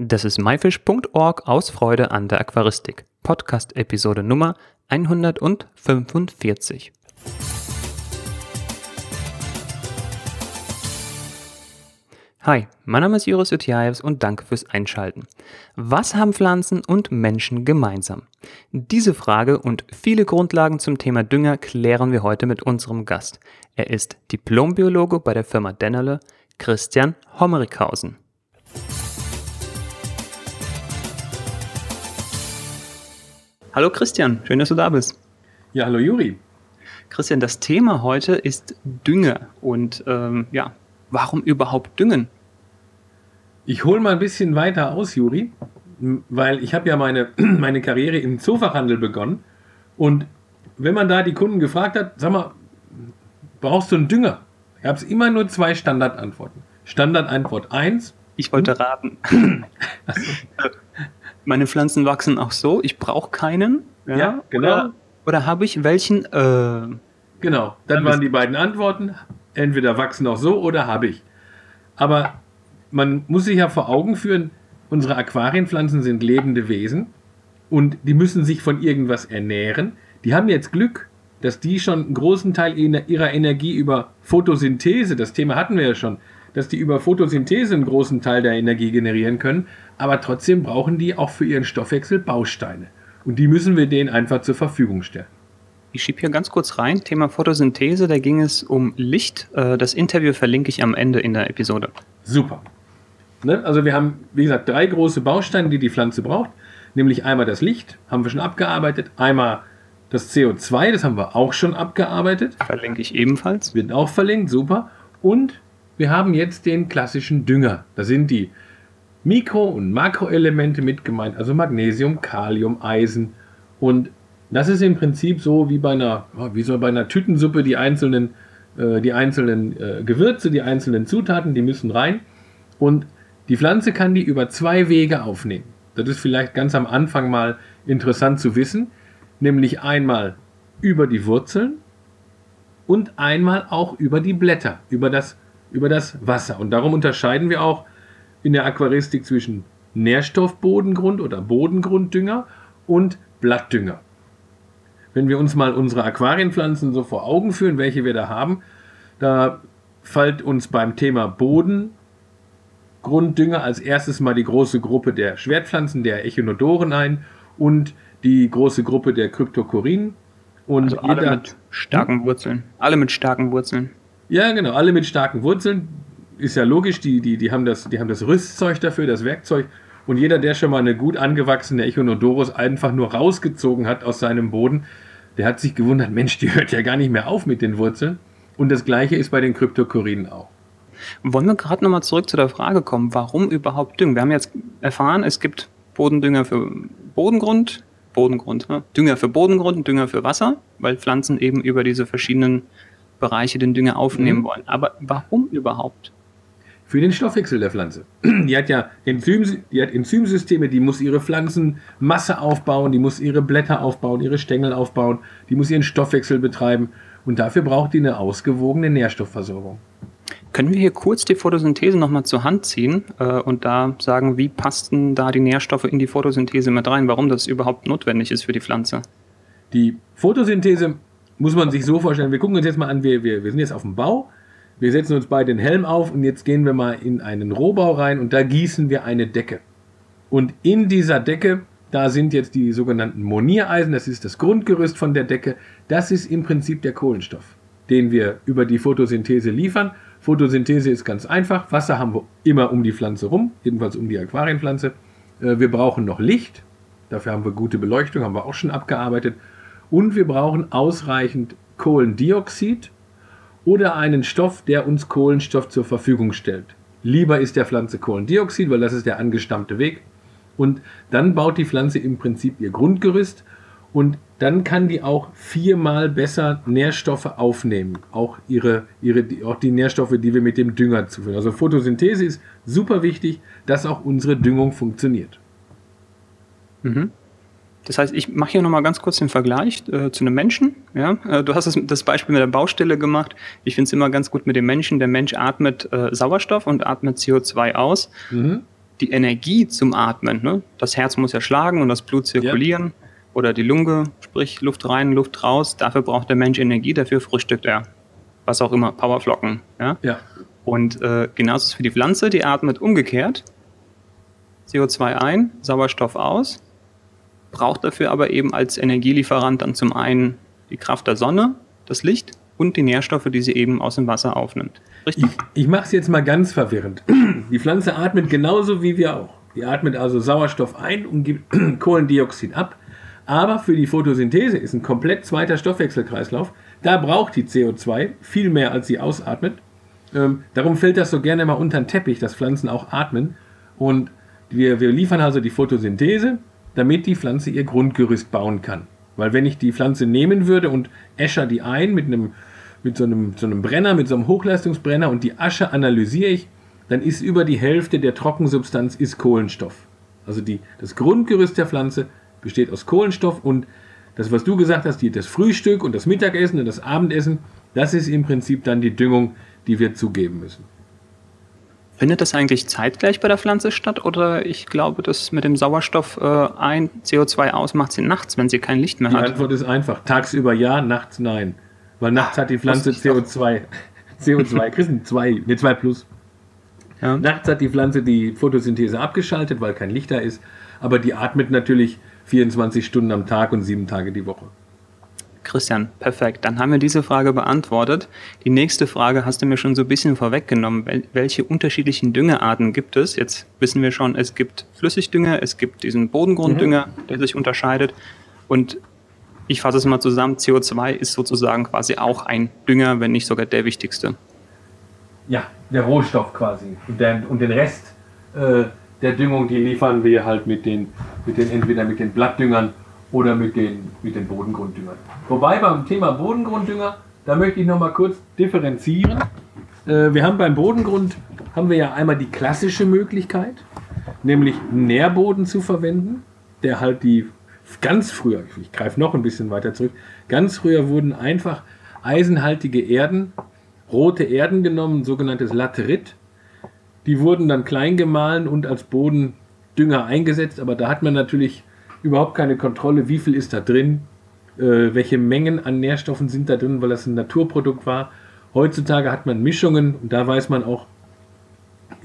Das ist myfish.org aus Freude an der Aquaristik. Podcast-Episode Nummer 145. Hi, mein Name ist Joris Utjaevs und danke fürs Einschalten. Was haben Pflanzen und Menschen gemeinsam? Diese Frage und viele Grundlagen zum Thema Dünger klären wir heute mit unserem Gast. Er ist Diplombiologe bei der Firma Dennerle, Christian Hommerichhausen. Hallo Christian, schön, dass du da bist. Ja, hallo Juri. Christian, das Thema heute ist Dünger und ähm, ja, warum überhaupt düngen? Ich hole mal ein bisschen weiter aus, Juri, weil ich habe ja meine, meine Karriere im Zoofachhandel begonnen und wenn man da die Kunden gefragt hat, sag mal, brauchst du einen Dünger? Gab es immer nur zwei Standardantworten. Standardantwort 1. Ich wollte raten. meine Pflanzen wachsen auch so, ich brauche keinen. Ja, ja genau. Oder, oder habe ich welchen? Äh, genau, dann waren die beiden Antworten. Entweder wachsen auch so oder habe ich. Aber man muss sich ja vor Augen führen, unsere Aquarienpflanzen sind lebende Wesen und die müssen sich von irgendwas ernähren. Die haben jetzt Glück, dass die schon einen großen Teil ihrer Energie über Photosynthese, das Thema hatten wir ja schon, dass die über Photosynthese einen großen Teil der Energie generieren können, aber trotzdem brauchen die auch für ihren Stoffwechsel Bausteine. Und die müssen wir denen einfach zur Verfügung stellen. Ich schiebe hier ganz kurz rein, Thema Photosynthese, da ging es um Licht. Äh, das Interview verlinke ich am Ende in der Episode. Super. Ne? Also wir haben, wie gesagt, drei große Bausteine, die die Pflanze braucht. Nämlich einmal das Licht, haben wir schon abgearbeitet. Einmal das CO2, das haben wir auch schon abgearbeitet. Verlinke ich ebenfalls. Wird auch verlinkt, super. Und wir haben jetzt den klassischen Dünger. Da sind die Mikro- und Makroelemente mit gemeint, also Magnesium, Kalium, Eisen. Und das ist im Prinzip so wie bei einer, wie so bei einer Tütensuppe, die einzelnen, äh, die einzelnen äh, Gewürze, die einzelnen Zutaten, die müssen rein. Und die Pflanze kann die über zwei Wege aufnehmen. Das ist vielleicht ganz am Anfang mal interessant zu wissen, nämlich einmal über die Wurzeln und einmal auch über die Blätter, über das über das Wasser. Und darum unterscheiden wir auch in der Aquaristik zwischen Nährstoffbodengrund oder Bodengrunddünger und Blattdünger. Wenn wir uns mal unsere Aquarienpflanzen so vor Augen führen, welche wir da haben, da fällt uns beim Thema Bodengrunddünger als erstes mal die große Gruppe der Schwertpflanzen, der Echinodoren ein und die große Gruppe der Kryptokorinen. Und also alle mit starken Wurzeln. Alle mit starken Wurzeln. Ja, genau, alle mit starken Wurzeln. Ist ja logisch, die, die, die, haben das, die haben das Rüstzeug dafür, das Werkzeug. Und jeder, der schon mal eine gut angewachsene Echinodorus einfach nur rausgezogen hat aus seinem Boden, der hat sich gewundert, Mensch, die hört ja gar nicht mehr auf mit den Wurzeln. Und das gleiche ist bei den Kryptokoriden auch. Wollen wir gerade nochmal zurück zu der Frage kommen, warum überhaupt Düngen? Wir haben jetzt erfahren, es gibt Bodendünger für Bodengrund, Bodengrund, ne? Dünger für Bodengrund, Dünger für Wasser, weil Pflanzen eben über diese verschiedenen Bereiche den Dünger aufnehmen mhm. wollen. Aber warum überhaupt? Für den Stoffwechsel der Pflanze. Die hat ja Enzym, die hat Enzymsysteme, die muss ihre Pflanzenmasse aufbauen, die muss ihre Blätter aufbauen, ihre Stängel aufbauen, die muss ihren Stoffwechsel betreiben und dafür braucht die eine ausgewogene Nährstoffversorgung. Können wir hier kurz die Photosynthese nochmal zur Hand ziehen äh, und da sagen, wie passten da die Nährstoffe in die Photosynthese mit rein, warum das überhaupt notwendig ist für die Pflanze? Die Photosynthese muss man sich so vorstellen, wir gucken uns jetzt mal an, wir, wir, wir sind jetzt auf dem Bau, wir setzen uns beide den Helm auf und jetzt gehen wir mal in einen Rohbau rein und da gießen wir eine Decke. Und in dieser Decke, da sind jetzt die sogenannten Moniereisen, das ist das Grundgerüst von der Decke, das ist im Prinzip der Kohlenstoff, den wir über die Photosynthese liefern. Photosynthese ist ganz einfach, Wasser haben wir immer um die Pflanze rum, jedenfalls um die Aquarienpflanze. Äh, wir brauchen noch Licht, dafür haben wir gute Beleuchtung, haben wir auch schon abgearbeitet. Und wir brauchen ausreichend Kohlendioxid oder einen Stoff, der uns Kohlenstoff zur Verfügung stellt. Lieber ist der Pflanze Kohlendioxid, weil das ist der angestammte Weg. Und dann baut die Pflanze im Prinzip ihr Grundgerüst und dann kann die auch viermal besser Nährstoffe aufnehmen. Auch, ihre, ihre, auch die Nährstoffe, die wir mit dem Dünger zuführen. Also Photosynthese ist super wichtig, dass auch unsere Düngung funktioniert. Mhm. Das heißt, ich mache hier nochmal ganz kurz den Vergleich äh, zu einem Menschen. Ja? Äh, du hast das, das, Beispiel mit der Baustelle gemacht. Ich finde es immer ganz gut mit dem Menschen. Der Mensch atmet äh, Sauerstoff und atmet CO2 aus. Mhm. die Energie zum Atmen, ne? das Herz muss ja schlagen und das Blut zirkulieren ja. oder die Lunge, sprich Luft rein, Luft raus, dafür braucht der Mensch Energie, dafür frühstückt er. Was auch immer, Powerflocken. Ja. ja. Und äh, genauso ist es für die Pflanze, die atmet umgekehrt. CO2 ein, Sauerstoff aus, braucht dafür aber eben als Energielieferant dann zum einen die Kraft der Sonne, das Licht und die Nährstoffe, die sie eben aus dem Wasser aufnimmt. Richtig? Ich, ich mache es jetzt mal ganz verwirrend. Die Pflanze atmet genauso wie wir auch. Die atmet also Sauerstoff ein und gibt Kohlendioxid ab. Aber für die Photosynthese ist ein komplett zweiter Stoffwechselkreislauf. Da braucht die CO2 viel mehr, als sie ausatmet. Ähm, darum fällt das so gerne mal unter den Teppich, dass Pflanzen auch atmen. Und wir, wir liefern also die Photosynthese, damit die Pflanze ihr Grundgerüst bauen kann. Weil wenn ich die Pflanze nehmen würde und äscher die ein mit einem, mit so einem, so einem Brenner, mit so einem Hochleistungsbrenner und die Asche analysiere ich, dann ist über die Hälfte der Trockensubstanz ist Kohlenstoff. Also die, das Grundgerüst der Pflanze besteht aus Kohlenstoff und das, was du gesagt hast, die, das Frühstück und das Mittagessen und das Abendessen, das ist im Prinzip dann die Düngung, die wir zugeben müssen. Findet das eigentlich zeitgleich bei der Pflanze statt oder ich glaube, dass mit dem Sauerstoff äh, ein CO2 aus macht sie nachts, wenn sie kein Licht mehr die hat? Die Antwort ist einfach. Tagsüber ja, nachts nein. Weil nachts Ach, hat die Pflanze CO2. CO2, Christen 2, ne 2 plus. Ja. Nachts hat die Pflanze die Photosynthese abgeschaltet, weil kein Licht da ist. Aber die atmet natürlich 24 Stunden am Tag und sieben Tage die Woche. Christian, perfekt. Dann haben wir diese Frage beantwortet. Die nächste Frage hast du mir schon so ein bisschen vorweggenommen. Welche unterschiedlichen Düngearten gibt es? Jetzt wissen wir schon, es gibt Flüssigdünger, es gibt diesen Bodengrunddünger, mhm. der sich unterscheidet. Und ich fasse es mal zusammen, CO2 ist sozusagen quasi auch ein Dünger, wenn nicht sogar der wichtigste. Ja, der Rohstoff quasi. Und, der, und den Rest äh, der Düngung, die liefern wir halt mit den, mit den entweder mit den Blattdüngern oder mit den, mit den Bodengrunddüngern. Wobei beim Thema Bodengrunddünger, da möchte ich noch mal kurz differenzieren. Äh, wir haben beim Bodengrund haben wir ja einmal die klassische Möglichkeit, nämlich Nährboden zu verwenden, der halt die ganz früher, ich greife noch ein bisschen weiter zurück, ganz früher wurden einfach eisenhaltige Erden, rote Erden genommen, sogenanntes Laterit. Die wurden dann klein gemahlen und als Bodendünger eingesetzt, aber da hat man natürlich überhaupt keine Kontrolle, wie viel ist da drin, äh, welche Mengen an Nährstoffen sind da drin, weil das ein Naturprodukt war. Heutzutage hat man Mischungen und da weiß man auch,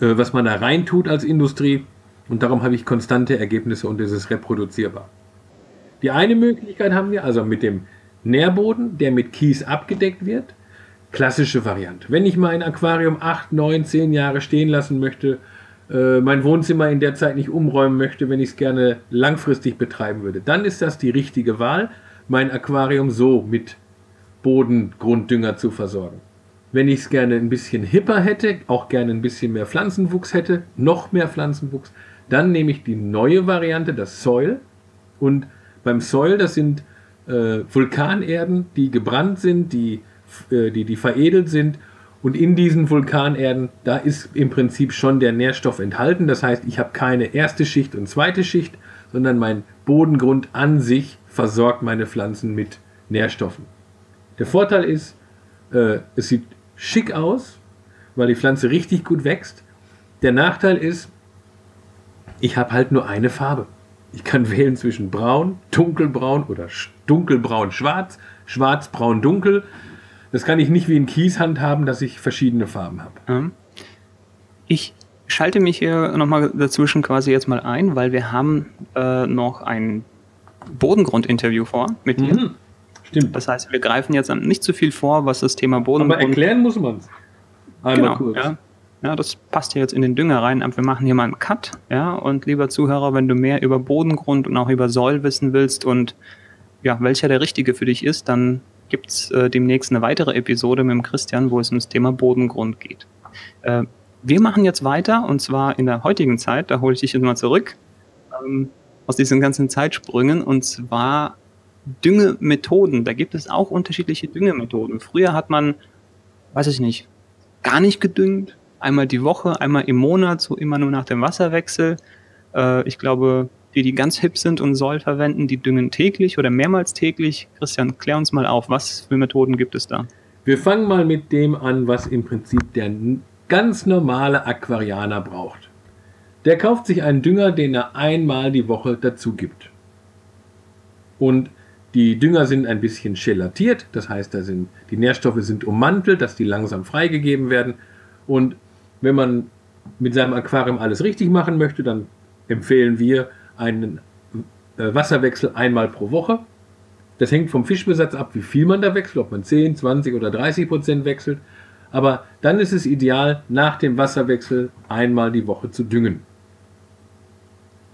äh, was man da rein tut als Industrie und darum habe ich konstante Ergebnisse und es ist reproduzierbar. Die eine Möglichkeit haben wir also mit dem Nährboden, der mit Kies abgedeckt wird. Klassische Variante. Wenn ich mein Aquarium 8, 9, 10 Jahre stehen lassen möchte, äh, mein Wohnzimmer in der Zeit nicht umräumen möchte, wenn ich es gerne langfristig betreiben würde, dann ist das die richtige Wahl, mein Aquarium so mit Bodengrunddünger zu versorgen. Wenn ich es gerne ein bisschen hipper hätte, auch gerne ein bisschen mehr Pflanzenwuchs hätte, noch mehr Pflanzenwuchs, dann nehme ich die neue Variante, das Soil. Und beim Soil, das sind äh, Vulkanerden, die gebrannt sind, die, äh, die, die veredelt sind und in diesen Vulkanerden, da ist im Prinzip schon der Nährstoff enthalten. Das heißt, ich habe keine erste Schicht und zweite Schicht, sondern mein Bodengrund an sich versorgt meine Pflanzen mit Nährstoffen. Der Vorteil ist, äh, es sieht schick aus, weil die Pflanze richtig gut wächst. Der Nachteil ist, ich habe halt nur eine Farbe. Ich kann wählen zwischen braun, dunkelbraun oder dunkelbraun, schwarz, schwarz, braun, dunkel. Das kann ich nicht wie in Kies handhaben, dass ich verschiedene Farben habe. Ich schalte mich hier nochmal dazwischen quasi jetzt mal ein, weil wir haben äh, noch ein Bodengrundinterview vor mit dir. Mhm. Stimmt. Das heißt, wir greifen jetzt nicht zu viel vor, was das Thema Bodengrund... Aber erklären muss man es. Genau, kurz. Ja. ja, das passt hier jetzt in den Dünger rein. Wir machen hier mal einen Cut. Ja, und lieber Zuhörer, wenn du mehr über Bodengrund und auch über Soll wissen willst und ja, welcher der richtige für dich ist, dann gibt es äh, demnächst eine weitere Episode mit dem Christian, wo es ums Thema Bodengrund geht. Äh, wir machen jetzt weiter und zwar in der heutigen Zeit, da hole ich dich jetzt mal zurück ähm, aus diesen ganzen Zeitsprüngen und zwar Düngemethoden. Da gibt es auch unterschiedliche Düngemethoden. Früher hat man, weiß ich nicht, gar nicht gedüngt, einmal die Woche, einmal im Monat, so immer nur nach dem Wasserwechsel. Äh, ich glaube, die, die ganz hip sind und Soll verwenden, die düngen täglich oder mehrmals täglich. Christian, klär uns mal auf, was für Methoden gibt es da? Wir fangen mal mit dem an, was im Prinzip der ganz normale Aquarianer braucht. der kauft sich einen Dünger, den er einmal die Woche dazu gibt. Und die Dünger sind ein bisschen gelatiert, das heißt, da sind, die Nährstoffe sind ummantelt, dass die langsam freigegeben werden. Und wenn man mit seinem Aquarium alles richtig machen möchte, dann empfehlen wir einen äh, Wasserwechsel einmal pro Woche. Das hängt vom Fischbesatz ab, wie viel man da wechselt, ob man 10, 20 oder 30 Prozent wechselt. Aber dann ist es ideal, nach dem Wasserwechsel einmal die Woche zu düngen.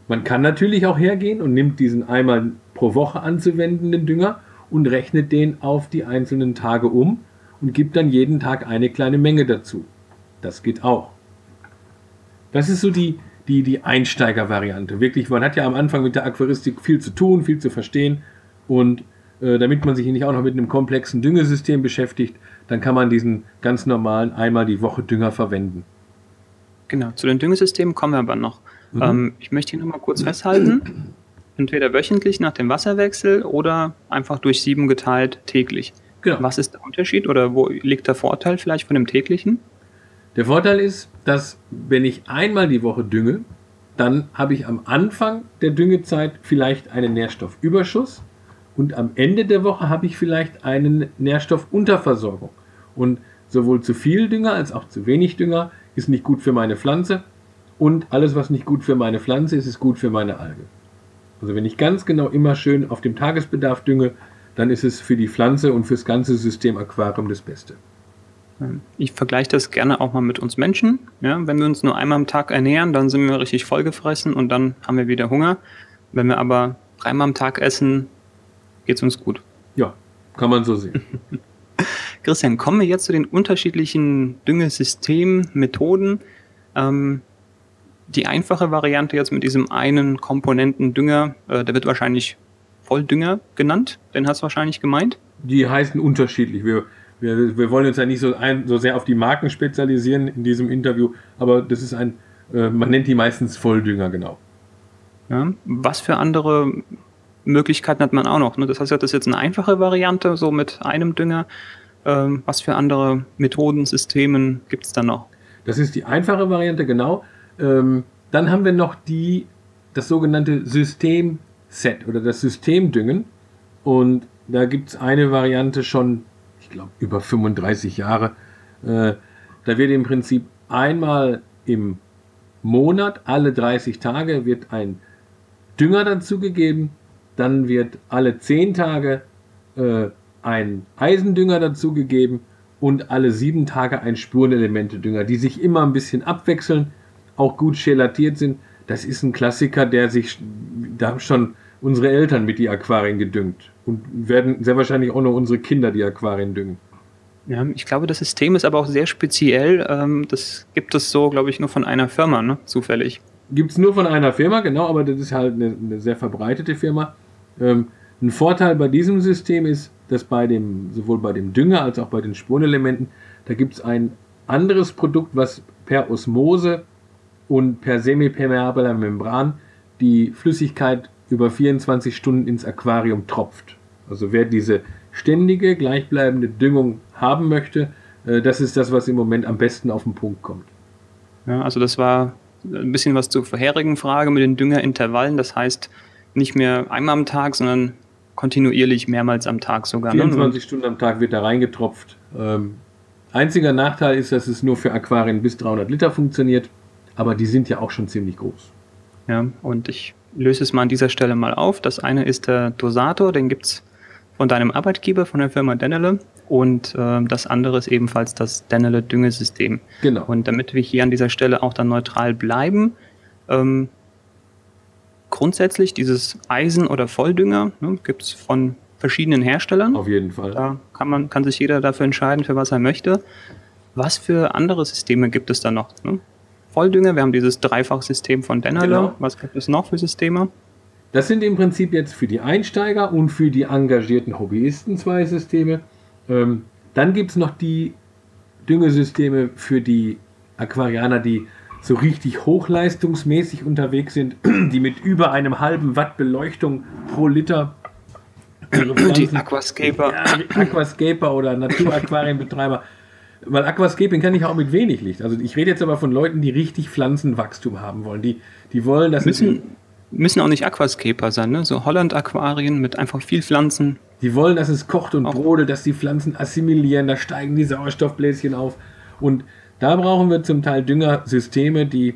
Man kann natürlich auch hergehen und nimmt diesen einmal pro Woche anzuwendenden Dünger und rechnet den auf die einzelnen Tage um und gibt dann jeden Tag eine kleine Menge dazu. Das geht auch. Das ist so die, die, die Einsteiger-Variante. Wirklich, man hat ja am Anfang mit der Aquaristik viel zu tun, viel zu verstehen und äh, damit man sich nicht auch noch mit einem komplexen Düngesystem beschäftigt, dann kann man diesen ganz normalen einmal die Woche Dünger verwenden. Genau, zu den Düngesystemen kommen wir aber noch. Mhm. Ähm, ich möchte hier nochmal kurz festhalten. Entweder wöchentlich nach dem Wasserwechsel oder einfach durch sieben geteilt täglich. Genau. Was ist der Unterschied oder wo liegt der Vorteil vielleicht von dem täglichen? Der Vorteil ist, dass wenn ich einmal die Woche dünge, dann habe ich am Anfang der Düngezeit vielleicht einen Nährstoffüberschuss und am Ende der Woche habe ich vielleicht eine Nährstoffunterversorgung. Und sowohl zu viel Dünger als auch zu wenig Dünger ist nicht gut für meine Pflanze und alles, was nicht gut für meine Pflanze ist, ist gut für meine Alge. Also wenn ich ganz genau immer schön auf dem Tagesbedarf dünge, dann ist es für die Pflanze und fürs ganze System Aquarium das Beste. Ich vergleiche das gerne auch mal mit uns Menschen. Ja, wenn wir uns nur einmal am Tag ernähren, dann sind wir richtig vollgefressen und dann haben wir wieder Hunger. Wenn wir aber dreimal am Tag essen, geht es uns gut. Ja, kann man so sehen. Christian, kommen wir jetzt zu den unterschiedlichen Düngesystemen, Methoden. Ähm, die einfache Variante jetzt mit diesem einen Komponentendünger, äh, der wird wahrscheinlich Volldünger genannt. Den hast du wahrscheinlich gemeint? Die heißen unterschiedlich. Wir, wir, wir wollen uns ja nicht so, ein, so sehr auf die Marken spezialisieren in diesem Interview, aber das ist ein, äh, man nennt die meistens Volldünger, genau. Ja, was für andere Möglichkeiten hat man auch noch? Ne? Das heißt, das ist jetzt eine einfache Variante, so mit einem Dünger. Ähm, was für andere Methoden, Systemen gibt es da noch? Das ist die einfache Variante, genau. Ähm, dann haben wir noch die, das sogenannte Systemset oder das Systemdüngen. Und da gibt es eine Variante schon, glaube, über 35 Jahre. Äh, da wird im Prinzip einmal im Monat, alle 30 Tage, wird ein Dünger dazugegeben. Dann wird alle 10 Tage äh, ein Eisendünger dazugegeben und alle 7 Tage ein Spurenelemente-Dünger, die sich immer ein bisschen abwechseln auch gut gelatiert sind. Das ist ein Klassiker, der sich, da schon unsere Eltern mit die Aquarien gedüngt und werden sehr wahrscheinlich auch noch unsere Kinder die Aquarien düngen. Ja, ich glaube, das System ist aber auch sehr speziell. Ähm, das gibt es so, glaube ich, nur von einer Firma, ne? zufällig. Gibt es nur von einer Firma, genau, aber das ist halt eine, eine sehr verbreitete Firma. Ähm, ein Vorteil bei diesem System ist, dass bei dem, sowohl bei dem Dünger als auch bei den Spurenelementen, da gibt es ein anderes Produkt, was per Osmose und per semipermeabler Membran die Flüssigkeit über 24 Stunden ins Aquarium tropft. Also wer diese ständige, gleichbleibende Düngung haben möchte, äh, das ist das, was im Moment am besten auf den Punkt kommt. Ja, also das war ein bisschen was zur vorherigen Frage mit den Düngerintervallen. Das heißt nicht mehr einmal am Tag, sondern kontinuierlich mehrmals am Tag sogar. 24 ne? Stunden am Tag wird da reingetropft. Ähm, einziger Nachteil ist, dass es nur für Aquarien bis 300 Liter funktioniert aber die sind ja auch schon ziemlich groß. Ja, und ich löse es mal an dieser Stelle mal auf. Das eine ist der Dosator, den gibt es von deinem Arbeitgeber, von der Firma Denele. Und äh, das andere ist ebenfalls das Denele Düngesystem. Genau. Und damit wir hier an dieser Stelle auch dann neutral bleiben, ähm, grundsätzlich dieses Eisen- oder Volldünger ne, gibt es von verschiedenen Herstellern. Auf jeden Fall. Da kann, man, kann sich jeder dafür entscheiden, für was er möchte. Was für andere Systeme gibt es da noch? Ne? Volldünger. Wir haben dieses Dreifachsystem von Dennerle. Genau. Was gibt es noch für Systeme? Das sind im Prinzip jetzt für die Einsteiger und für die engagierten Hobbyisten zwei Systeme. Ähm, dann gibt es noch die Düngesysteme für die Aquarianer, die so richtig hochleistungsmäßig unterwegs sind, die mit über einem halben Watt Beleuchtung pro Liter die Aquascaper. Ja, Aquascaper oder Naturaquarienbetreiber weil Aquascaping kann ich auch mit wenig Licht. Also ich rede jetzt aber von Leuten, die richtig Pflanzenwachstum haben wollen. Die, die wollen, dass müssen, müssen auch nicht Aquascaper sein, ne? So Holland-Aquarien mit einfach viel Pflanzen. Die wollen, dass es kocht und brodelt, dass die Pflanzen assimilieren, da steigen die Sauerstoffbläschen auf. Und da brauchen wir zum Teil Düngersysteme, die,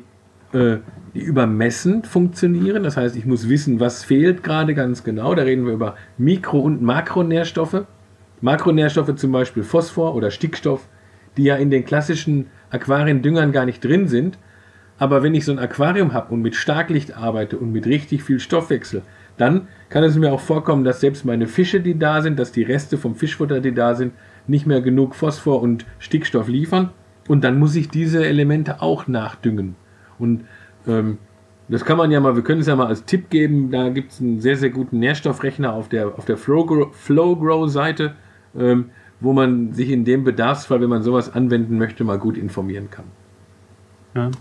äh, die übermessend funktionieren. Das heißt, ich muss wissen, was fehlt gerade ganz genau. Da reden wir über Mikro- und Makronährstoffe. Makronährstoffe zum Beispiel Phosphor oder Stickstoff, die ja in den klassischen Aquariendüngern gar nicht drin sind. Aber wenn ich so ein Aquarium habe und mit Starklicht arbeite und mit richtig viel Stoffwechsel, dann kann es mir auch vorkommen, dass selbst meine Fische, die da sind, dass die Reste vom Fischfutter, die da sind, nicht mehr genug Phosphor und Stickstoff liefern. Und dann muss ich diese Elemente auch nachdüngen. Und ähm, das kann man ja mal, wir können es ja mal als Tipp geben, da gibt es einen sehr, sehr guten Nährstoffrechner auf der, auf der Flowgrow-Seite, ähm, wo man sich in dem Bedarfsfall, wenn man sowas anwenden möchte, mal gut informieren kann. Ja.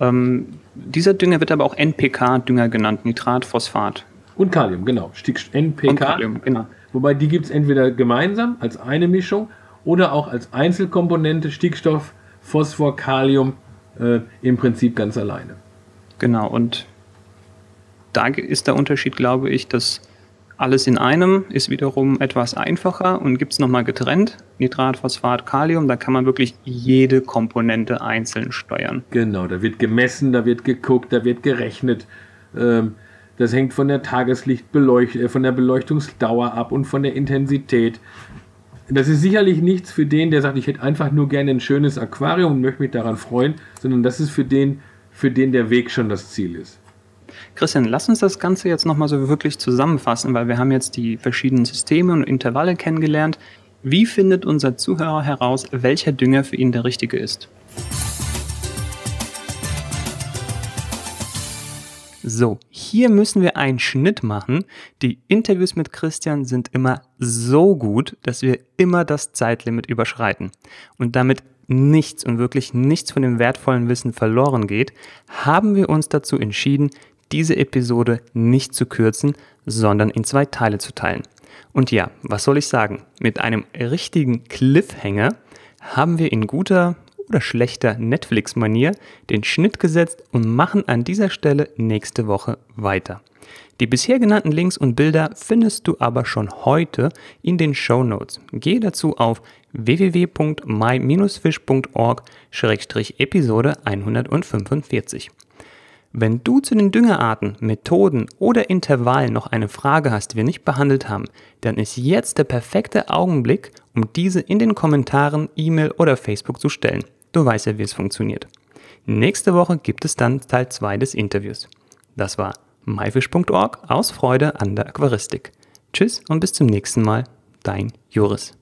Ähm, dieser Dünger wird aber auch NPK-Dünger genannt, Nitrat, Phosphat. Und Kalium, genau. NPK. Und Kalium, genau. Wobei die gibt es entweder gemeinsam als eine Mischung oder auch als Einzelkomponente Stickstoff, Phosphor, Kalium äh, im Prinzip ganz alleine. Genau, und da ist der Unterschied, glaube ich, dass alles in einem ist wiederum etwas einfacher und gibt es nochmal getrennt. Nitrat, Phosphat, Kalium, da kann man wirklich jede Komponente einzeln steuern. Genau, da wird gemessen, da wird geguckt, da wird gerechnet. Ähm, das hängt von der Tageslichtbeleuchtung, äh, von der Beleuchtungsdauer ab und von der Intensität. Das ist sicherlich nichts für den, der sagt, ich hätte einfach nur gerne ein schönes Aquarium und möchte mich daran freuen, sondern das ist für den, für den der Weg schon das Ziel ist. Christian, lass uns das Ganze jetzt nochmal so wirklich zusammenfassen, weil wir haben jetzt die verschiedenen Systeme und Intervalle kennengelernt. Wie findet unser Zuhörer heraus, welcher Dünger für ihn der richtige ist? So, hier müssen wir einen Schnitt machen. Die Interviews mit Christian sind immer so gut, dass wir immer das Zeitlimit überschreiten. Und damit nichts und wirklich nichts von dem wertvollen Wissen verloren geht, haben wir uns dazu entschieden, diese Episode nicht zu kürzen, sondern in zwei Teile zu teilen. Und ja, was soll ich sagen? Mit einem richtigen Cliffhanger haben wir in guter oder schlechter Netflix-Manier den Schnitt gesetzt und machen an dieser Stelle nächste Woche weiter. Die bisher genannten Links und Bilder findest du aber schon heute in den Show Notes. Gehe dazu auf www.my-fish.org-episode 145. Wenn du zu den Düngerarten, Methoden oder Intervallen noch eine Frage hast, die wir nicht behandelt haben, dann ist jetzt der perfekte Augenblick, um diese in den Kommentaren, E-Mail oder Facebook zu stellen. Du weißt ja, wie es funktioniert. Nächste Woche gibt es dann Teil 2 des Interviews. Das war myfish.org aus Freude an der Aquaristik. Tschüss und bis zum nächsten Mal, dein Joris.